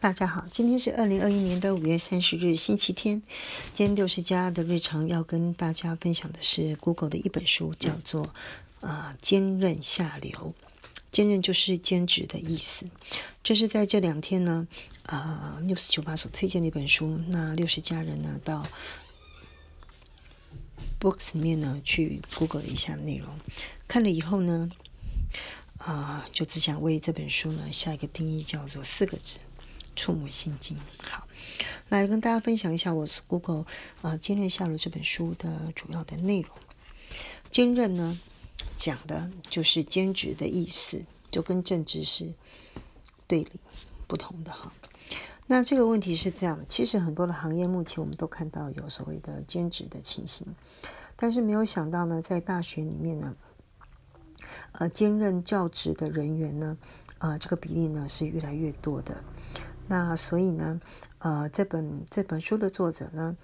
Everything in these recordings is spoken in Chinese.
大家好，今天是二零二一年的五月三十日，星期天。今天六十家的日常要跟大家分享的是 Google 的一本书，叫做《呃坚韧下流》。坚韧就是坚持的意思。这是在这两天呢，呃，News 九八所推荐的一本书。那六十家人呢，到 Books 里面呢去 Google 了一下内容，看了以后呢，啊，就只想为这本书呢下一个定义，叫做四个字。触目心惊。好，来跟大家分享一下我是 Google 啊坚韧下路这本书的主要的内容。坚韧呢，讲的就是兼职的意思，就跟正职是对立不同的哈。那这个问题是这样，其实很多的行业目前我们都看到有所谓的兼职的情形，但是没有想到呢，在大学里面呢，呃，兼任教职的人员呢，啊，这个比例呢是越来越多的。那所以呢，呃，这本这本书的作者呢，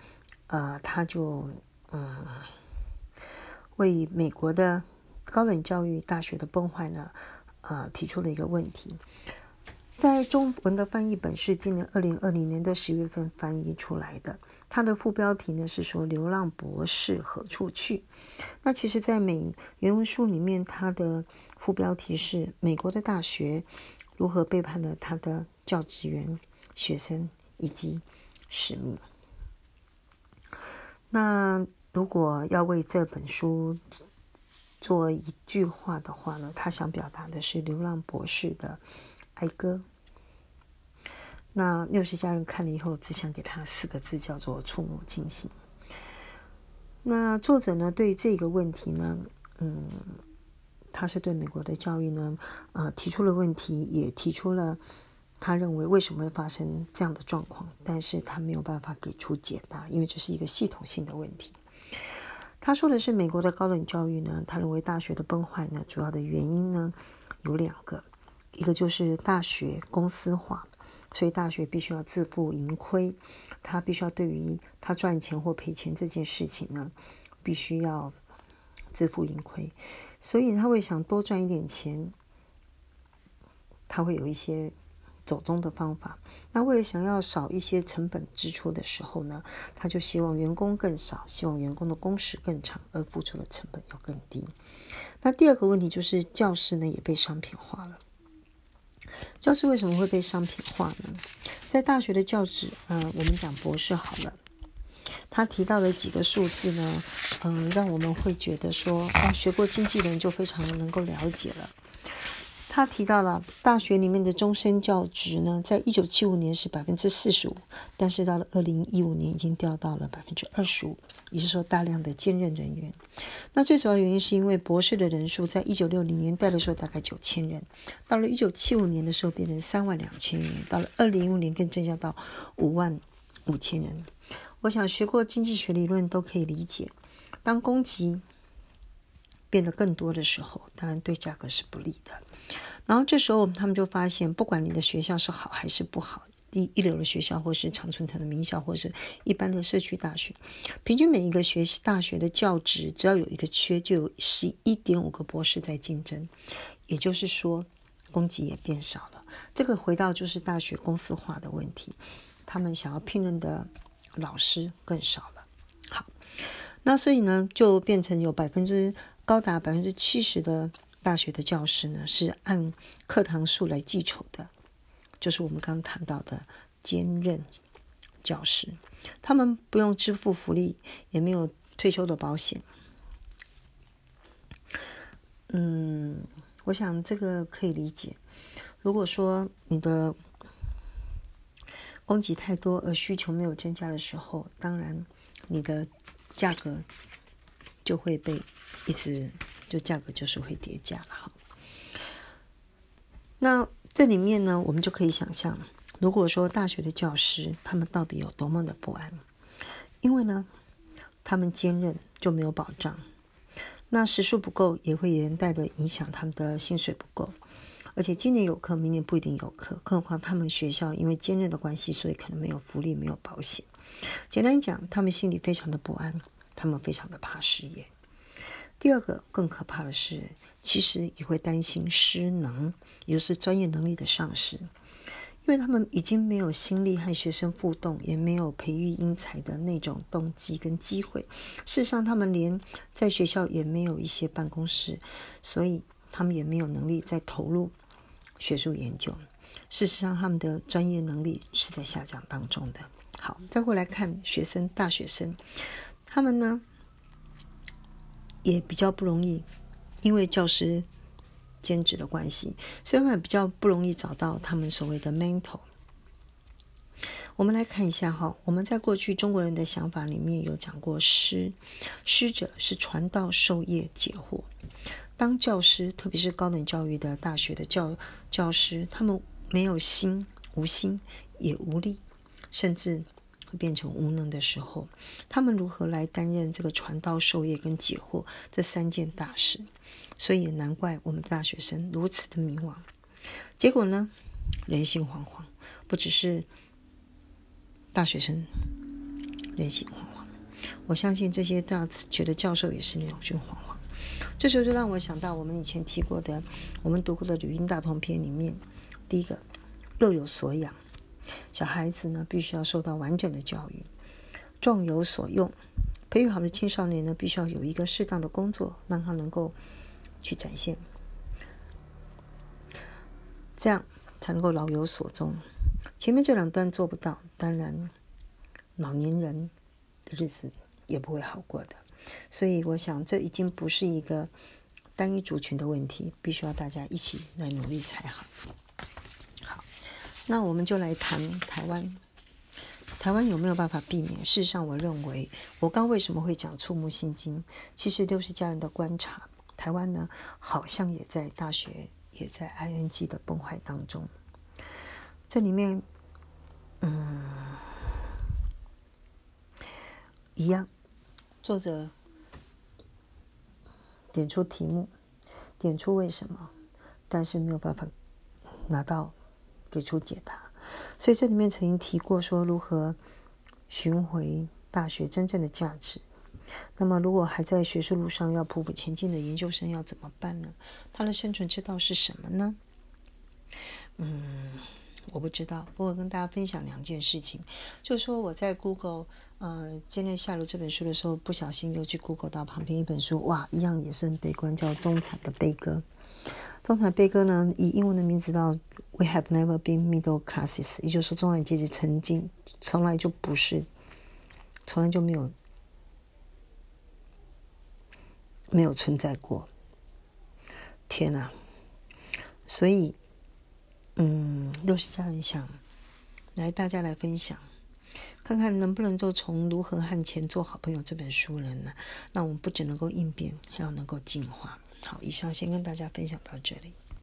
呃，他就嗯，为美国的高等教育大学的崩坏呢，呃，提出了一个问题。在中文的翻译本是今年二零二零年的十月份翻译出来的，它的副标题呢是说“流浪博士何处去”。那其实，在美原文书里面，它的副标题是“美国的大学如何背叛了他的”。教职员、学生以及使命。那如果要为这本书做一句话的话呢？他想表达的是流浪博士的哀歌。那六十家人看了以后，只想给他四个字，叫做触目惊心。那作者呢，对这个问题呢，嗯，他是对美国的教育呢，呃，提出了问题，也提出了。他认为为什么会发生这样的状况，但是他没有办法给出解答，因为这是一个系统性的问题。他说的是美国的高等教育呢，他认为大学的崩坏呢，主要的原因呢有两个，一个就是大学公司化，所以大学必须要自负盈亏，他必须要对于他赚钱或赔钱这件事情呢，必须要自负盈亏，所以他会想多赚一点钱，他会有一些。走中的方法。那为了想要少一些成本支出的时候呢，他就希望员工更少，希望员工的工时更长，而付出的成本又更低。那第二个问题就是教师呢也被商品化了。教师为什么会被商品化呢？在大学的教职，嗯，我们讲博士好了，他提到的几个数字呢，嗯，让我们会觉得说，啊，学过经济的人就非常能够了解了。他提到了大学里面的终身教职呢，在一九七五年是百分之四十五，但是到了二零一五年已经掉到了百分之二十五，也就是说大量的兼任人员。那最主要原因是因为博士的人数在一九六零年代的时候大概九千人，到了一九七五年的时候变成三万两千人，到了二零一五年更增加到五万五千人。我想学过经济学理论都可以理解，当供给变得更多的时候，当然对价格是不利的。然后这时候，他们就发现，不管你的学校是好还是不好，第一流的学校，或是常春藤的名校，或是一般的社区大学，平均每一个学习大学的教职，只要有一个缺，就有十一点五个博士在竞争。也就是说，供给也变少了。这个回到就是大学公司化的问题，他们想要聘任的老师更少了。好，那所以呢，就变成有百分之高达百分之七十的。大学的教师呢，是按课堂数来计酬的，就是我们刚谈到的兼任教师，他们不用支付福利，也没有退休的保险。嗯，我想这个可以理解。如果说你的供给太多，而需求没有增加的时候，当然你的价格就会被一直。就价格就是会叠加了哈。那这里面呢，我们就可以想象，如果说大学的教师他们到底有多么的不安，因为呢，他们兼任就没有保障，那时数不够也会连带的影响他们的薪水不够，而且今年有课，明年不一定有课，更何况他们学校因为兼任的关系，所以可能没有福利，没有保险。简单讲，他们心里非常的不安，他们非常的怕失业。第二个更可怕的是，其实也会担心失能，也就是专业能力的丧失。因为他们已经没有心力和学生互动，也没有培育英才的那种动机跟机会。事实上，他们连在学校也没有一些办公室，所以他们也没有能力再投入学术研究。事实上，他们的专业能力是在下降当中的。好，再过来看学生，大学生，他们呢也比较不容易，因为教师。兼职的关系，所以他们比较不容易找到他们所谓的 mentor。我们来看一下哈，我们在过去中国人的想法里面有讲过，师师者是传道授业解惑。当教师，特别是高等教育的大学的教教师，他们没有心、无心也无力，甚至会变成无能的时候，他们如何来担任这个传道授业跟解惑这三件大事？所以也难怪我们的大学生如此的迷惘。结果呢，人心惶惶，不只是大学生人心惶惶，我相信这些大学的教授也是人心惶惶。这时候就让我想到我们以前提过的，我们读过的《语音大同篇》里面，第一个幼有所养，小孩子呢必须要受到完整的教育；壮有所用，培育好的青少年呢必须要有一个适当的工作，让他能够。去展现，这样才能够老有所终。前面这两段做不到，当然老年人的日子也不会好过的。所以，我想这已经不是一个单一族群的问题，必须要大家一起来努力才好。好，那我们就来谈台湾。台湾有没有办法避免？事实上，我认为，我刚为什么会讲触目心惊？其实都是家人的观察。台湾呢，好像也在大学，也在 ING 的崩坏当中。这里面，嗯，一样，作者点出题目，点出为什么，但是没有办法拿到给出解答。所以这里面曾经提过说，如何寻回大学真正的价值。那么，如果还在学术路上要匍匐前进的研究生要怎么办呢？他的生存之道是什么呢？嗯，我不知道。不过跟大家分享两件事情，就是说我在 Google，呃，今天下楼这本书的时候，不小心又去 Google 到旁边一本书，哇，一样也是很悲观，叫《中产的悲歌》。中产悲歌呢，以英文的名字叫 We have never been middle classes，也就是说，中产阶级曾经从来就不是，从来就没有。没有存在过，天哪！所以，嗯，若是家人想来，大家来分享，看看能不能够从《如何和钱做好朋友》这本书人呢？那我们不仅能够应变，还要能够进化。好，以上先跟大家分享到这里。